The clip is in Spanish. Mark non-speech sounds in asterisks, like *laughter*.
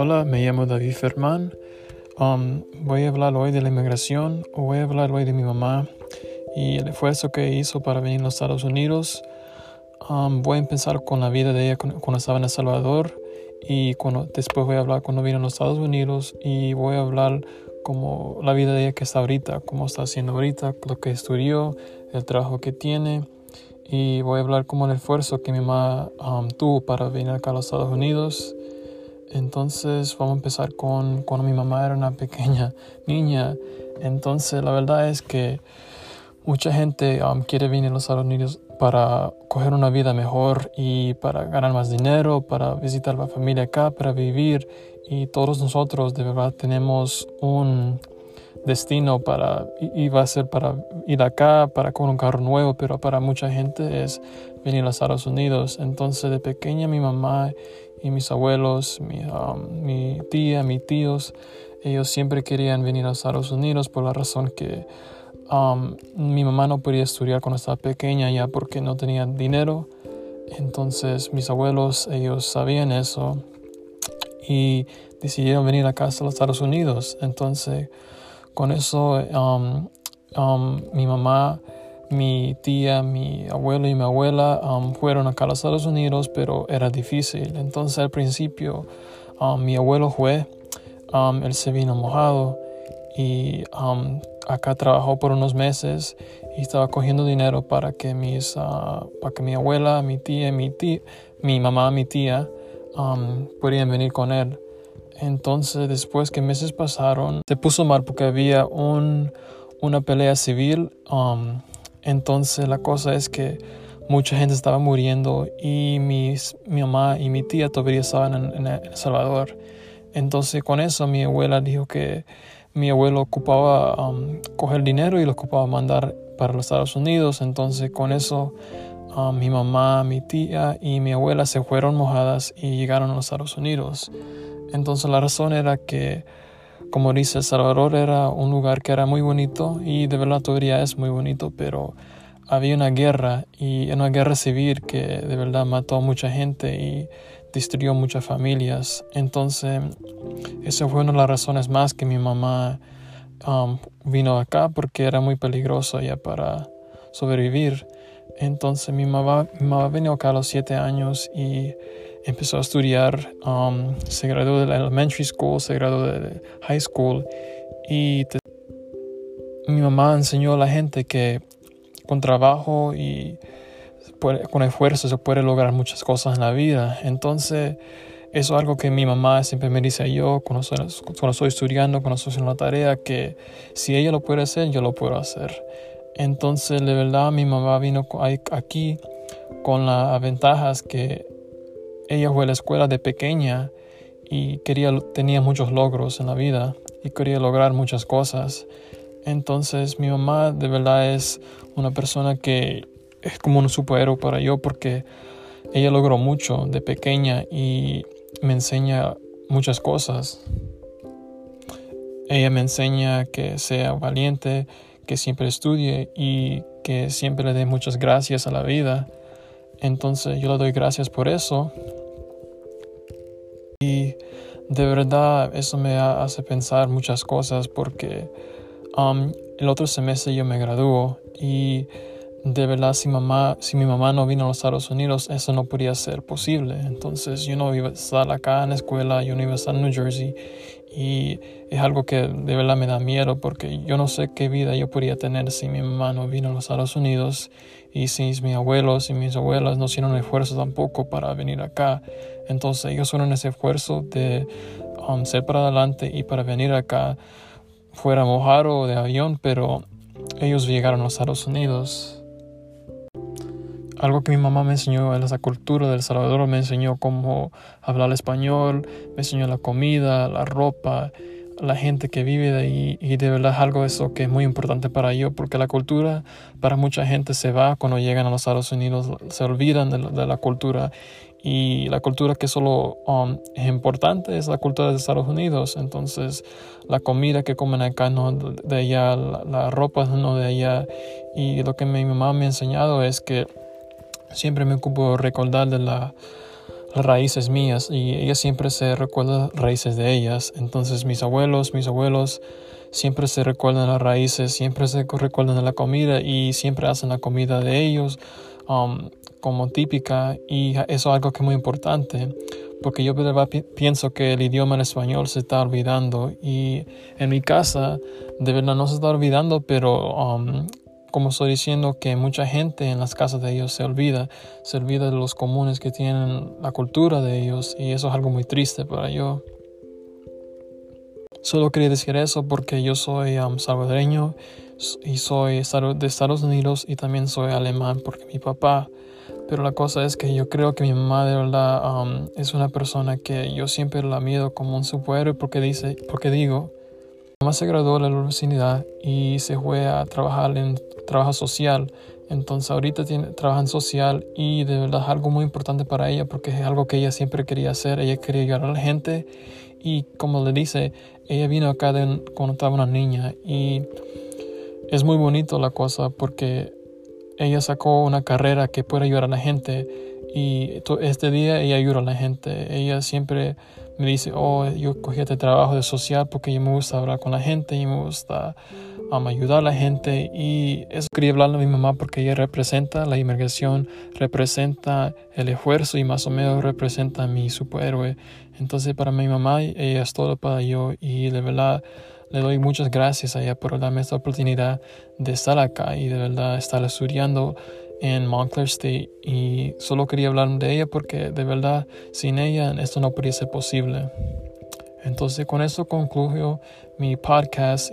Hola, me llamo David Fermán. Um, voy a hablar hoy de la inmigración voy a hablar hoy de mi mamá y el esfuerzo que hizo para venir a los Estados Unidos. Um, voy a empezar con la vida de ella cuando estaba en El Salvador y cuando, después voy a hablar cuando vino a los Estados Unidos y voy a hablar como la vida de ella que está ahorita, cómo está haciendo ahorita, lo que estudió, el trabajo que tiene y voy a hablar como el esfuerzo que mi mamá um, tuvo para venir acá a los Estados Unidos entonces vamos a empezar con cuando mi mamá era una pequeña *laughs* niña. Entonces la verdad es que mucha gente um, quiere venir a los Estados Unidos para coger una vida mejor y para ganar más dinero, para visitar la familia acá, para vivir. Y todos nosotros de verdad tenemos un destino para, y va a ser para ir acá, para con un carro nuevo, pero para mucha gente es venir a los Estados Unidos. Entonces de pequeña mi mamá y mis abuelos, mi, um, mi tía, mis tíos, ellos siempre querían venir a Estados Unidos por la razón que um, mi mamá no podía estudiar cuando estaba pequeña ya porque no tenía dinero. Entonces mis abuelos, ellos sabían eso y decidieron venir a casa a los Estados Unidos. Entonces con eso um, mi mamá mi tía, mi abuelo y mi abuela um, fueron acá a los Estados Unidos, pero era difícil. Entonces al principio um, mi abuelo fue, um, él se vino mojado y acá trabajó por unos meses y estaba cogiendo dinero para que, mis, uh, para que mi abuela, mi tía, mi tía, mi mamá, mi tía pudieran venir con él. Entonces después que meses pasaron, se puso mal porque había un, una pelea civil entonces la cosa es que mucha gente estaba muriendo y mis, mi mamá y mi tía todavía estaban en, El Salvador. Entonces con eso mi abuela dijo que mi abuelo ocupaba um, coger dinero y lo ocupaba mandar para los Estados Unidos. Entonces con eso um, mi mamá, mi tía y mi abuela se fueron mojadas y llegaron a los Estados Unidos. Entonces la razón era que como dice, El Salvador era un lugar que era muy bonito y de verdad todavía es muy bonito, pero había una guerra y una guerra civil que de verdad mató a mucha gente y destruyó muchas familias. Entonces, esa fue una de las razones más que mi mamá um, vino acá porque era muy peligroso ya para sobrevivir. Entonces, mi mamá, mi mamá vino acá a los siete años y empezó a estudiar, um, se graduó de la elementary school, se graduó de high school y mi mamá enseñó a la gente que con trabajo y con esfuerzo se puede lograr muchas cosas en la vida. Entonces, eso es algo que mi mamá siempre me dice yo cuando estoy, cuando estoy estudiando, cuando estoy haciendo la tarea, que si ella lo puede hacer, yo lo puedo hacer. Entonces, de verdad, mi mamá vino aquí con las ventajas que ella fue a la escuela de pequeña y quería, tenía muchos logros en la vida y quería lograr muchas cosas. Entonces mi mamá de verdad es una persona que es como un superhéroe para yo porque ella logró mucho de pequeña y me enseña muchas cosas. Ella me enseña que sea valiente, que siempre estudie y que siempre le dé muchas gracias a la vida. Entonces yo le doy gracias por eso. Y de verdad eso me hace pensar muchas cosas porque um, el otro semestre yo me graduó y de verdad si, mamá, si mi mamá no vino a los Estados Unidos eso no podría ser posible. Entonces yo no iba a estar acá en la escuela, yo no iba a estar en New Jersey y es algo que de verdad me da miedo porque yo no sé qué vida yo podría tener si mi mamá no vino a los Estados Unidos y si mis abuelos y mis abuelas no hicieron esfuerzo tampoco para venir acá. Entonces ellos fueron ese esfuerzo de um, ser para adelante y para venir acá, fuera mojar o de avión, pero ellos llegaron a los Estados Unidos. Algo que mi mamá me enseñó en esa cultura del Salvador, me enseñó cómo hablar español, me enseñó la comida, la ropa, la gente que vive ahí y de verdad es algo eso que es muy importante para yo porque la cultura para mucha gente se va cuando llegan a los Estados Unidos, se olvidan de la, cultura y la cultura que solo um, es importante es la cultura de Estados Unidos. Entonces, la comida que comen acá no de allá, la, la ropa no de allá. Y lo que mi mamá me ha enseñado es que siempre me ocupo recordar de la las raíces mías y ella siempre se recuerda raíces de ellas. Entonces mis abuelos, mis abuelos siempre se recuerdan las raíces, siempre se recuerdan la comida y siempre hacen la comida de ellos um, como típica y eso es algo que es muy importante porque yo pienso que el idioma español se está olvidando y en mi casa de verdad no se está olvidando pero um, como estoy diciendo que mucha gente en las casas de ellos se olvida, se olvida de los comunes que tienen la cultura de ellos y eso es algo muy triste para yo. Solo quería decir eso porque yo soy um, salvadoreño y soy de Estados Unidos y también soy alemán porque mi papá. Pero la cosa es que yo creo que mi mamá de verdad um, es una persona que yo siempre la miedo como un superhéroe porque dice, porque digo, mi mamá se graduó de la universidad y se fue a trabajar en trabajo social. Entonces ahorita tiene, trabaja en social y de verdad es algo muy importante para ella porque es algo que ella siempre quería hacer. Ella quería ayudar a la gente y como le dice, ella vino acá cuando estaba una niña y es muy bonito la cosa porque ella sacó una carrera que puede ayudar a la gente y este día ella ayuda a la gente. Ella siempre me dice, oh, yo cogí este trabajo de social porque yo me gusta hablar con la gente y me gusta um, ayudar a la gente y eso quería hablarle a mi mamá porque ella representa la inmigración, representa el esfuerzo y más o menos representa a mi superhéroe. Entonces para mi mamá ella es todo para yo y de verdad le doy muchas gracias a ella por darme esta oportunidad de estar acá y de verdad estar estudiando en Montclair State y solo quería hablar de ella porque de verdad sin ella esto no podría ser posible. Entonces con eso concluyo mi podcast.